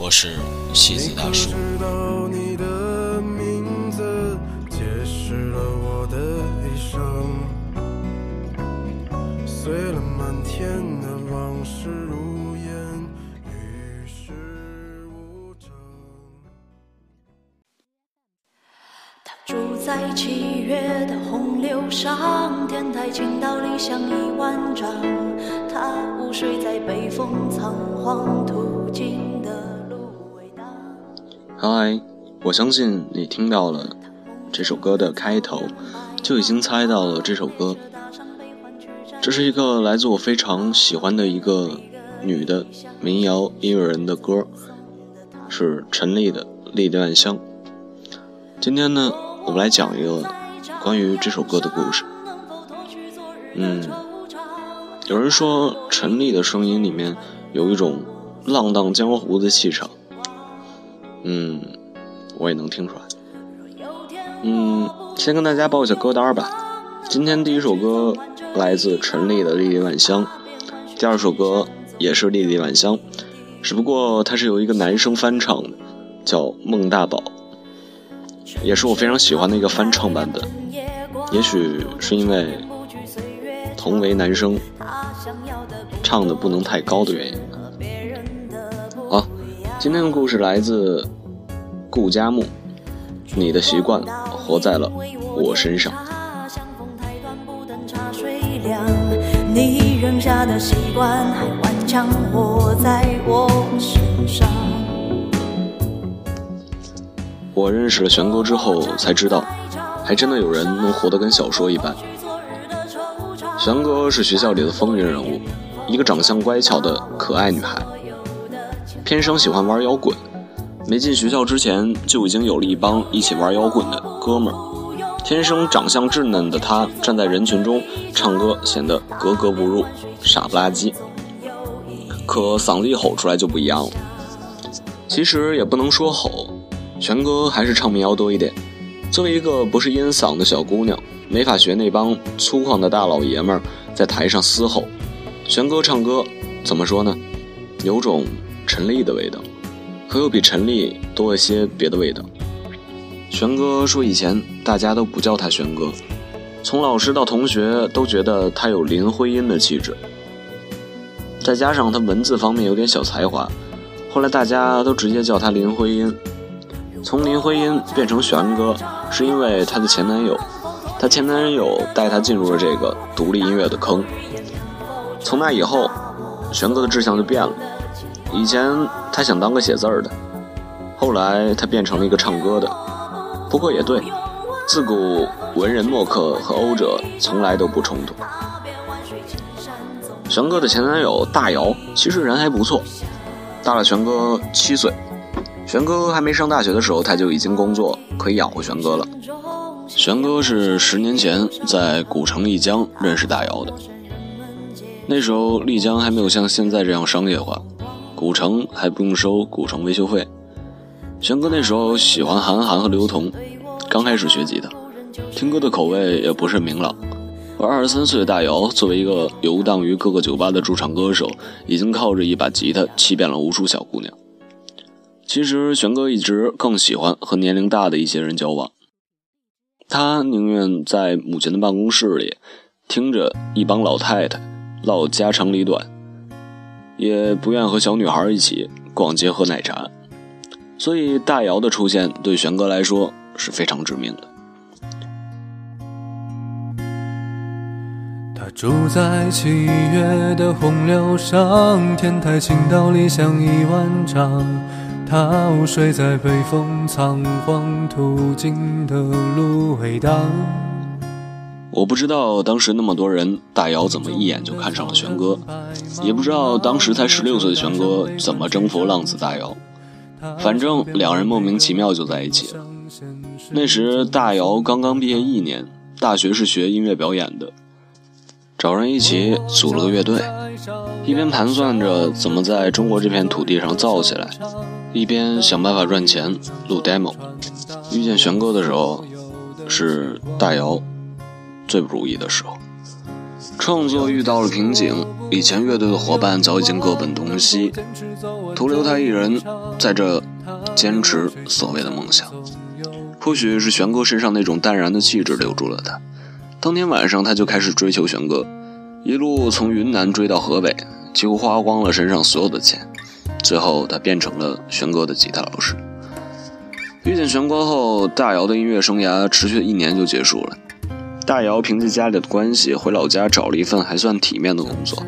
我是西子大叔。在七月的洪流上，天台倾倒理想一万丈。他午睡在北风仓皇途嗨，我相信你听到了这首歌的开头，就已经猜到了这首歌。这是一个来自我非常喜欢的一个女的民谣音乐人的歌，是陈粒的《丽丽万香》。今天呢？我们来讲一个关于这首歌的故事。嗯，有人说陈粒的声音里面有一种浪荡江湖的气场。嗯，我也能听出来。嗯，先跟大家报一下歌单吧。今天第一首歌来自陈粒的《莉莉万香》，第二首歌也是《莉莉万香》，只不过它是由一个男生翻唱的，叫孟大宝。也是我非常喜欢的一个翻唱版本，也许是因为同为男生，唱的不能太高的原因。好，今天的故事来自顾佳木，你的习惯活在了我身上。你扔下的习惯还顽强活在我身上。我认识了玄哥之后，才知道，还真的有人能活得跟小说一般。玄哥是学校里的风云人物，一个长相乖巧的可爱女孩，偏生喜欢玩摇滚。没进学校之前，就已经有了一帮一起玩摇滚的哥们儿。天生长相稚嫩的他，站在人群中唱歌显得格格不入，傻不拉几。可嗓子一吼出来就不一样了。其实也不能说吼。全哥还是唱民谣多一点。作为一个不是音嗓的小姑娘，没法学那帮粗犷的大老爷们儿在台上嘶吼。全哥唱歌怎么说呢？有种陈粒的味道，可又比陈粒多一些别的味道。玄哥说以前大家都不叫他玄哥，从老师到同学都觉得他有林徽因的气质，再加上他文字方面有点小才华，后来大家都直接叫他林徽因。从林徽因变成玄哥，是因为她的前男友，她前男友带她进入了这个独立音乐的坑。从那以后，玄哥的志向就变了。以前他想当个写字儿的，后来他变成了一个唱歌的。不过也对，自古文人墨客和欧者从来都不冲突。玄哥的前男友大姚其实人还不错，大了玄哥七岁。玄哥还没上大学的时候，他就已经工作，可以养活玄哥了。玄哥是十年前在古城丽江认识大姚的，那时候丽江还没有像现在这样商业化，古城还不用收古城维修费。玄哥那时候喜欢韩寒和刘同，刚开始学吉他，听歌的口味也不是明朗。而二十三岁的大姚作为一个游荡于各个酒吧的驻唱歌手，已经靠着一把吉他欺骗了无数小姑娘。其实，玄哥一直更喜欢和年龄大的一些人交往。他宁愿在母亲的办公室里听着一帮老太太唠家长里短，也不愿和小女孩一起逛街喝奶茶。所以，大姚的出现对玄哥来说是非常致命的。他住在七月的洪流上，天台倾倒，理想一万丈。他午睡在北风仓皇途经的芦苇荡。我不知道当时那么多人，大姚怎么一眼就看上了玄哥，也不知道当时才十六岁的玄哥怎么征服浪子大姚。反正两人莫名其妙就在一起了。那时大姚刚刚毕业一年，大学是学音乐表演的，找人一起组了个乐队，一边盘算着怎么在中国这片土地上造起来，一边想办法赚钱录 demo。遇见玄哥的时候，是大姚最不如意的时候。创作遇到了瓶颈，以前乐队的伙伴早已经各奔东西，徒留他一人在这坚持所谓的梦想。或许是玄哥身上那种淡然的气质留住了他。当天晚上，他就开始追求玄哥，一路从云南追到河北，几乎花光了身上所有的钱。最后，他变成了玄哥的吉他老师。遇见玄哥后，大姚的音乐生涯持续一年就结束了。大姚凭借家里的关系回老家找了一份还算体面的工作，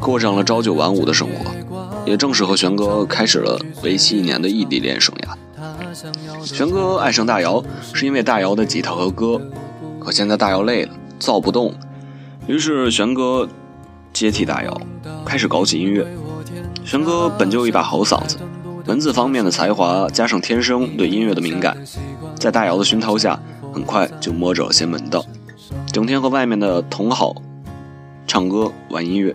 过上了朝九晚五的生活，也正式和玄哥开始了为期一年的异地恋生涯。玄哥爱上大姚是因为大姚的吉他和歌，可现在大姚累了，造不动，于是玄哥接替大姚，开始搞起音乐。玄哥本就一把好嗓子，文字方面的才华加上天生对音乐的敏感，在大姚的熏陶下，很快就摸着了些门道。整天和外面的同好唱歌玩音乐，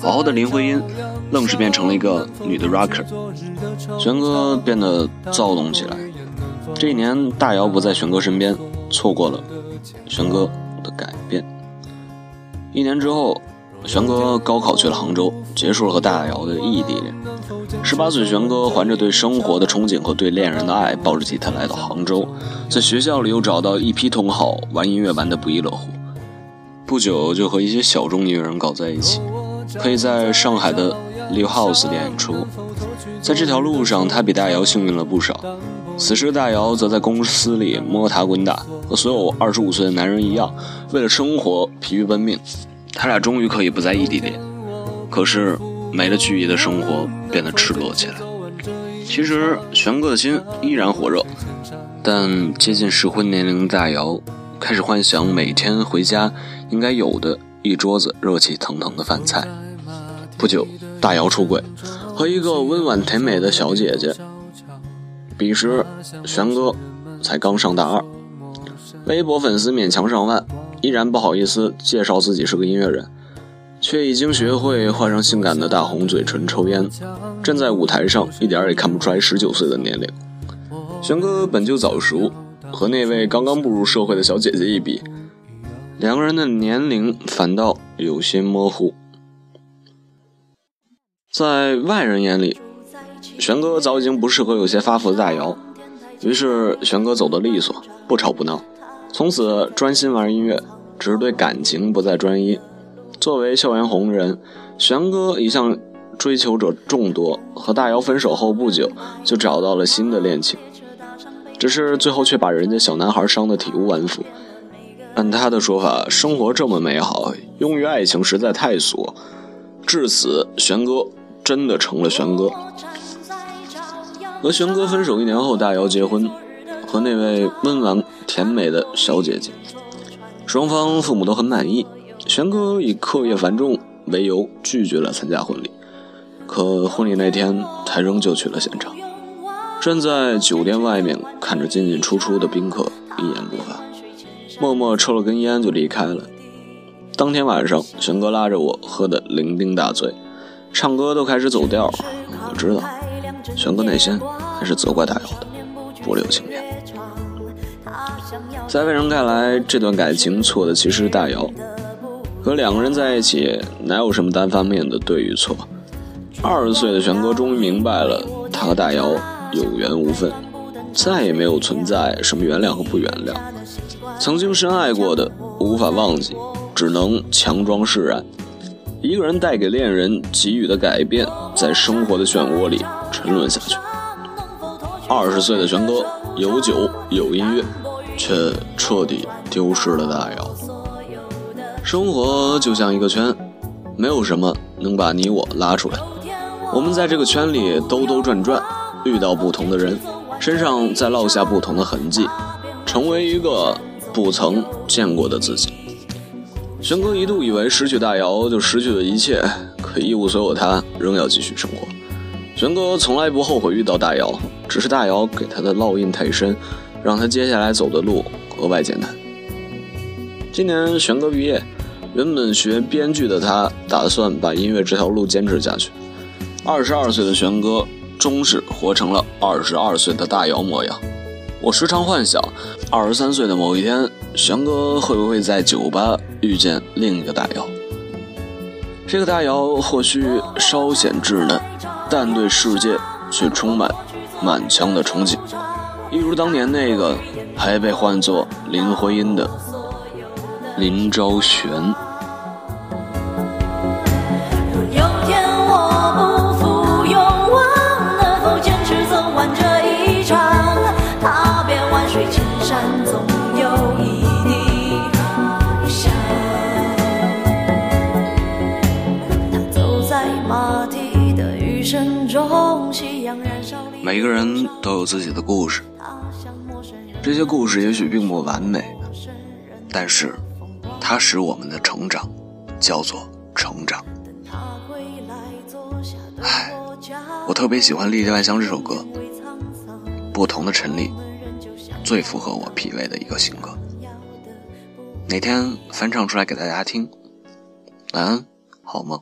好好的林徽因愣是变成了一个女的 rocker，玄哥变得躁动起来。这一年，大姚不在玄哥身边，错过了玄哥的改变。一年之后，玄哥高考去了杭州，结束了和大姚的异地恋。十八岁，玄哥怀着对生活的憧憬和对恋人的爱，抱着吉他来到杭州，在学校里又找到一批同好，玩音乐玩得不亦乐乎。不久就和一些小众音乐人搞在一起，可以在上海的 Live House 演出。在这条路上，他比大姚幸运了不少。此时，大姚则在公司里摸爬滚打，和所有二十五岁的男人一样，为了生活疲于奔命。他俩终于可以不在异地恋，可是。没了距离的生活变得赤裸起来。其实玄哥的心依然火热，但接近适婚年龄的大姚开始幻想每天回家应该有的一桌子热气腾腾的饭菜。不久，大姚出轨，和一个温婉甜美的小姐姐。彼时，玄哥才刚上大二，微博粉丝勉强上万，依然不好意思介绍自己是个音乐人。却已经学会画上性感的大红嘴唇抽烟，站在舞台上一点也看不出来十九岁的年龄。玄哥本就早熟，和那位刚刚步入社会的小姐姐一比，两个人的年龄反倒有些模糊。在外人眼里，玄哥早已经不适合有些发福的大姚，于是玄哥走得利索，不吵不闹，从此专心玩音乐，只是对感情不再专一。作为校园红人，玄哥一向追求者众多，和大姚分手后不久就找到了新的恋情，只是最后却把人家小男孩伤得体无完肤。按他的说法，生活这么美好，用于爱情实在太俗。至此，玄哥真的成了玄哥。和玄哥分手一年后，大姚结婚，和那位温婉甜美的小姐姐，双方父母都很满意。玄哥以课业繁重为由拒绝了参加婚礼，可婚礼那天他仍旧去了现场。站在酒店外面看着进进出出的宾客，一言不发，默默抽了根烟就离开了。当天晚上，玄哥拉着我喝得酩酊大醉，唱歌都开始走调。我知道，玄哥内心还是责怪大姚的不留情面。在外人看来，这段感情错的其实是大姚。和两个人在一起，哪有什么单方面的对与错？二十岁的玄哥终于明白了，他和大姚有缘无分，再也没有存在什么原谅和不原谅。曾经深爱过的，无法忘记，只能强装释然。一个人带给恋人给予的改变，在生活的漩涡里沉沦下去。二十岁的玄哥有酒有音乐，却彻底丢失了大姚。生活就像一个圈，没有什么能把你我拉出来。我们在这个圈里兜兜转转，遇到不同的人，身上再落下不同的痕迹，成为一个不曾见过的自己。玄哥一度以为失去大姚就失去了一切，可一无所有，他仍要继续生活。玄哥从来不后悔遇到大姚，只是大姚给他的烙印太深，让他接下来走的路格外艰难。今年玄哥毕业，原本学编剧的他打算把音乐这条路坚持下去。二十二岁的玄哥终是活成了二十二岁的大姚模样。我时常幻想，二十三岁的某一天，玄哥会不会在酒吧遇见另一个大姚？这个大姚或许稍显稚嫩，但对世界却充满满腔的憧憬，一如当年那个还被唤作林徽因的林昭璇。有天我不负勇往，能否坚持走完这一场？踏遍万水千山，总有一地理想。他走在马蹄的余生中，夕阳燃烧。每个人都有自己的故事，这些故事也许并不完美，但是它使我们的成长叫做成长。唉，我特别喜欢《丽丽万香》这首歌，不同的陈粒，最符合我脾胃的一个性格。哪天翻唱出来给大家听，晚安，好梦。